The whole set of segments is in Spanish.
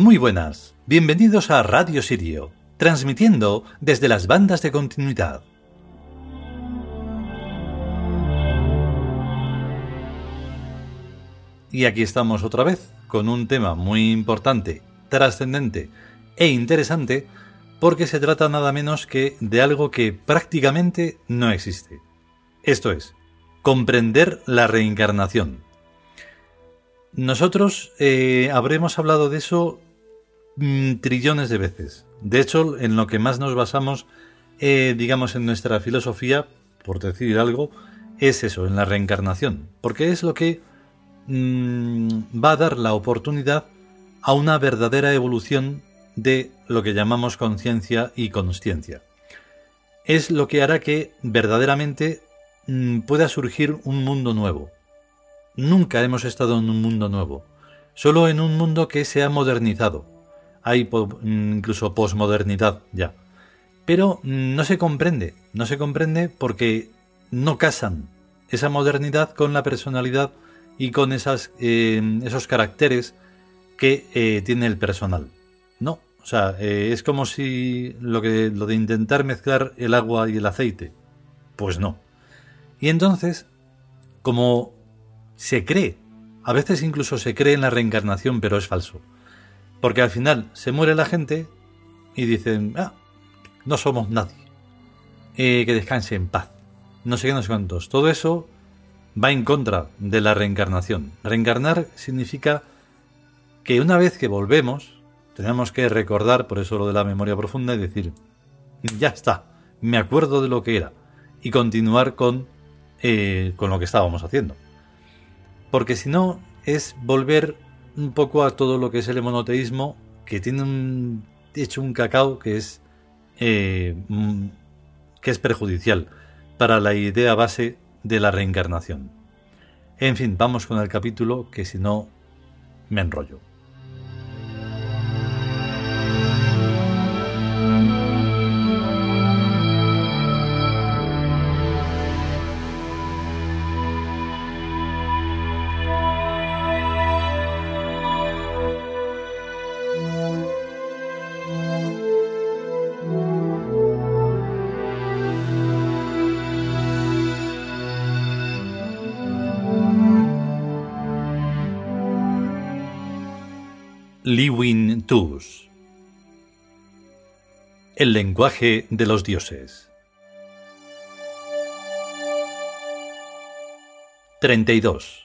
Muy buenas, bienvenidos a Radio Sirio, transmitiendo desde las bandas de continuidad. Y aquí estamos otra vez con un tema muy importante, trascendente e interesante porque se trata nada menos que de algo que prácticamente no existe. Esto es, comprender la reencarnación. Nosotros eh, habremos hablado de eso mm, trillones de veces. De hecho, en lo que más nos basamos, eh, digamos, en nuestra filosofía, por decir algo, es eso, en la reencarnación. Porque es lo que mm, va a dar la oportunidad a una verdadera evolución de lo que llamamos conciencia y consciencia. Es lo que hará que verdaderamente mm, pueda surgir un mundo nuevo. Nunca hemos estado en un mundo nuevo, solo en un mundo que se ha modernizado. Hay mm, incluso posmodernidad ya. Pero mm, no se comprende, no se comprende porque no casan esa modernidad con la personalidad y con esas, eh, esos caracteres que eh, tiene el personal. No, o sea, eh, es como si lo, que, lo de intentar mezclar el agua y el aceite. Pues no. Y entonces, como se cree, a veces incluso se cree en la reencarnación, pero es falso. Porque al final se muere la gente y dicen, ah, no somos nadie. Eh, que descanse en paz. No sé qué, no sé cuántos. Todo eso va en contra de la reencarnación. Reencarnar significa que una vez que volvemos, tenemos que recordar, por eso lo de la memoria profunda, y decir, ya está, me acuerdo de lo que era, y continuar con, eh, con lo que estábamos haciendo. Porque si no, es volver un poco a todo lo que es el monoteísmo, que tiene un, hecho un cacao que es, eh, mm, que es perjudicial para la idea base de la reencarnación. En fin, vamos con el capítulo, que si no, me enrollo. Liwin Tus El lenguaje de los dioses. 32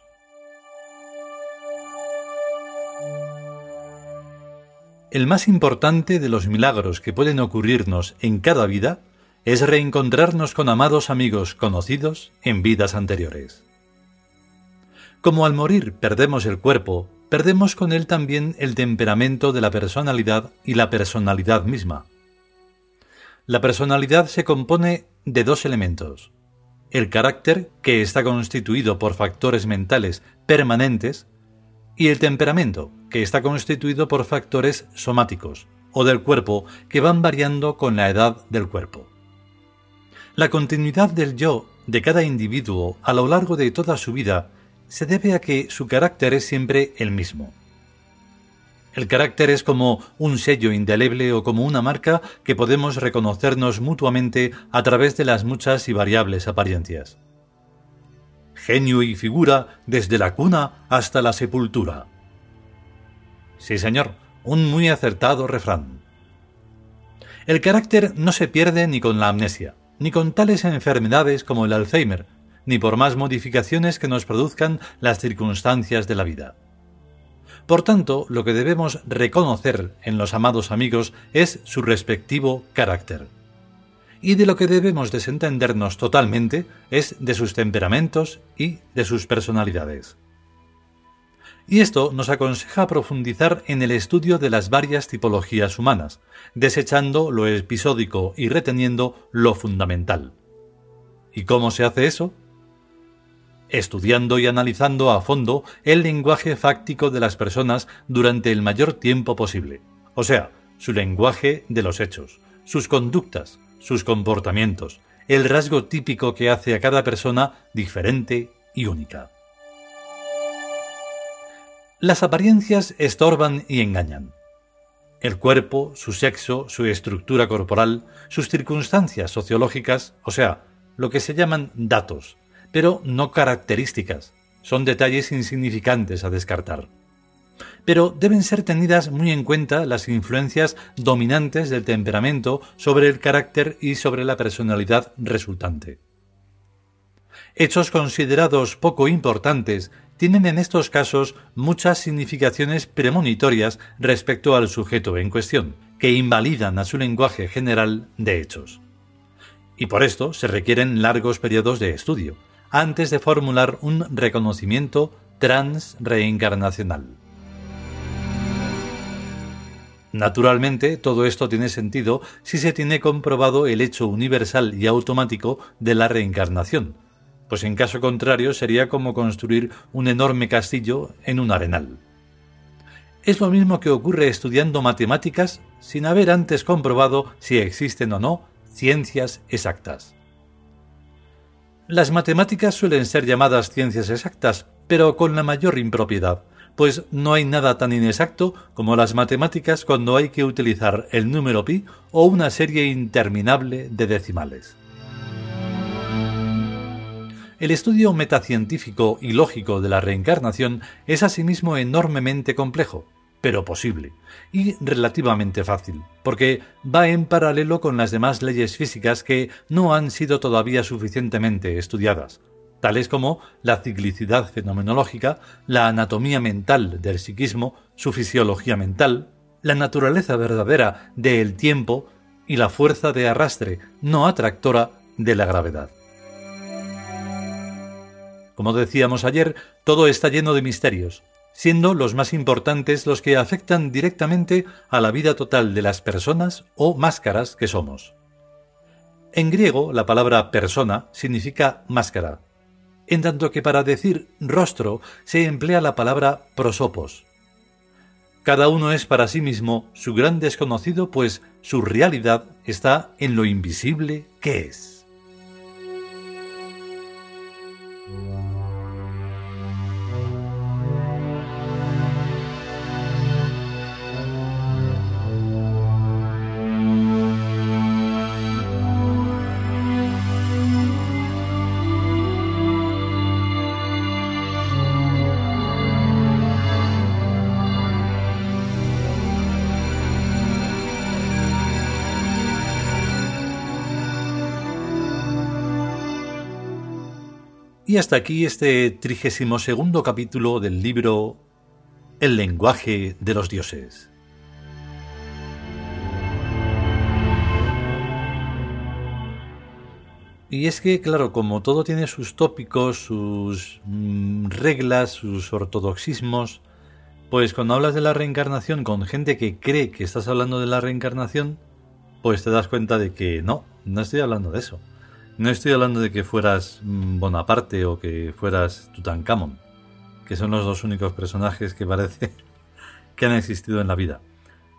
El más importante de los milagros que pueden ocurrirnos en cada vida es reencontrarnos con amados amigos conocidos en vidas anteriores. Como al morir perdemos el cuerpo perdemos con él también el temperamento de la personalidad y la personalidad misma. La personalidad se compone de dos elementos. El carácter, que está constituido por factores mentales permanentes, y el temperamento, que está constituido por factores somáticos, o del cuerpo, que van variando con la edad del cuerpo. La continuidad del yo de cada individuo a lo largo de toda su vida se debe a que su carácter es siempre el mismo. El carácter es como un sello indeleble o como una marca que podemos reconocernos mutuamente a través de las muchas y variables apariencias. Genio y figura desde la cuna hasta la sepultura. Sí, señor, un muy acertado refrán. El carácter no se pierde ni con la amnesia, ni con tales enfermedades como el Alzheimer, ni por más modificaciones que nos produzcan las circunstancias de la vida. Por tanto, lo que debemos reconocer en los amados amigos es su respectivo carácter. Y de lo que debemos desentendernos totalmente es de sus temperamentos y de sus personalidades. Y esto nos aconseja profundizar en el estudio de las varias tipologías humanas, desechando lo episódico y reteniendo lo fundamental. ¿Y cómo se hace eso? Estudiando y analizando a fondo el lenguaje fáctico de las personas durante el mayor tiempo posible, o sea, su lenguaje de los hechos, sus conductas, sus comportamientos, el rasgo típico que hace a cada persona diferente y única. Las apariencias estorban y engañan. el cuerpo, su sexo, su estructura corporal, sus circunstancias sociológicas, o sea, lo que se llaman datos, pero no características, son detalles insignificantes a descartar. Pero deben ser tenidas muy en cuenta las influencias dominantes del temperamento sobre el carácter y sobre la personalidad resultante. Hechos considerados poco importantes tienen en estos casos muchas significaciones premonitorias respecto al sujeto en cuestión, que invalidan a su lenguaje general de hechos. Y por esto se requieren largos periodos de estudio, antes de formular un reconocimiento transreencarnacional. Naturalmente, todo esto tiene sentido si se tiene comprobado el hecho universal y automático de la reencarnación, pues en caso contrario sería como construir un enorme castillo en un arenal. Es lo mismo que ocurre estudiando matemáticas sin haber antes comprobado si existen o no ciencias exactas. Las matemáticas suelen ser llamadas ciencias exactas, pero con la mayor impropiedad, pues no hay nada tan inexacto como las matemáticas cuando hay que utilizar el número pi o una serie interminable de decimales. El estudio metacientífico y lógico de la reencarnación es asimismo enormemente complejo, pero posible, y relativamente fácil, porque va en paralelo con las demás leyes físicas que no han sido todavía suficientemente estudiadas, tales como la ciclicidad fenomenológica, la anatomía mental del psiquismo, su fisiología mental, la naturaleza verdadera del tiempo y la fuerza de arrastre no atractora de la gravedad. Como decíamos ayer, todo está lleno de misterios, siendo los más importantes los que afectan directamente a la vida total de las personas o máscaras que somos. En griego, la palabra persona significa máscara, en tanto que para decir rostro se emplea la palabra prosopos. Cada uno es para sí mismo su gran desconocido, pues su realidad está en lo invisible que es. Y hasta aquí este trigésimo segundo capítulo del libro El lenguaje de los dioses. Y es que, claro, como todo tiene sus tópicos, sus mm, reglas, sus ortodoxismos, pues cuando hablas de la reencarnación con gente que cree que estás hablando de la reencarnación, pues te das cuenta de que no, no estoy hablando de eso. No estoy hablando de que fueras mm, Bonaparte o que fueras Tutankamón, que son los dos únicos personajes que parece que han existido en la vida.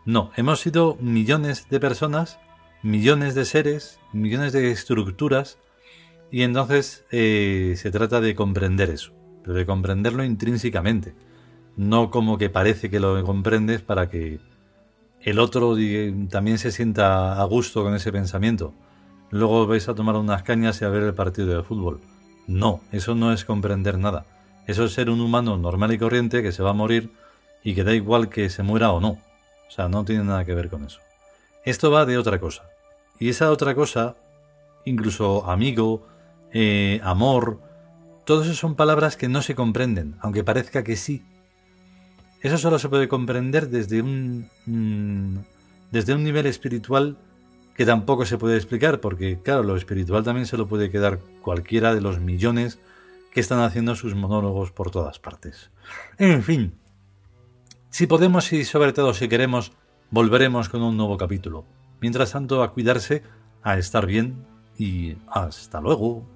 No, hemos sido millones de personas, millones de seres, millones de estructuras, y entonces eh, se trata de comprender eso, pero de comprenderlo intrínsecamente, no como que parece que lo comprendes para que el otro también se sienta a gusto con ese pensamiento luego vais a tomar unas cañas y a ver el partido de fútbol. No, eso no es comprender nada. Eso es ser un humano normal y corriente que se va a morir y que da igual que se muera o no. O sea, no tiene nada que ver con eso. Esto va de otra cosa. Y esa otra cosa, incluso amigo, eh, amor, todos eso son palabras que no se comprenden, aunque parezca que sí. Eso solo se puede comprender desde un, mm, desde un nivel espiritual que tampoco se puede explicar, porque claro, lo espiritual también se lo puede quedar cualquiera de los millones que están haciendo sus monólogos por todas partes. En fin, si podemos y sobre todo si queremos, volveremos con un nuevo capítulo. Mientras tanto, a cuidarse, a estar bien y hasta luego.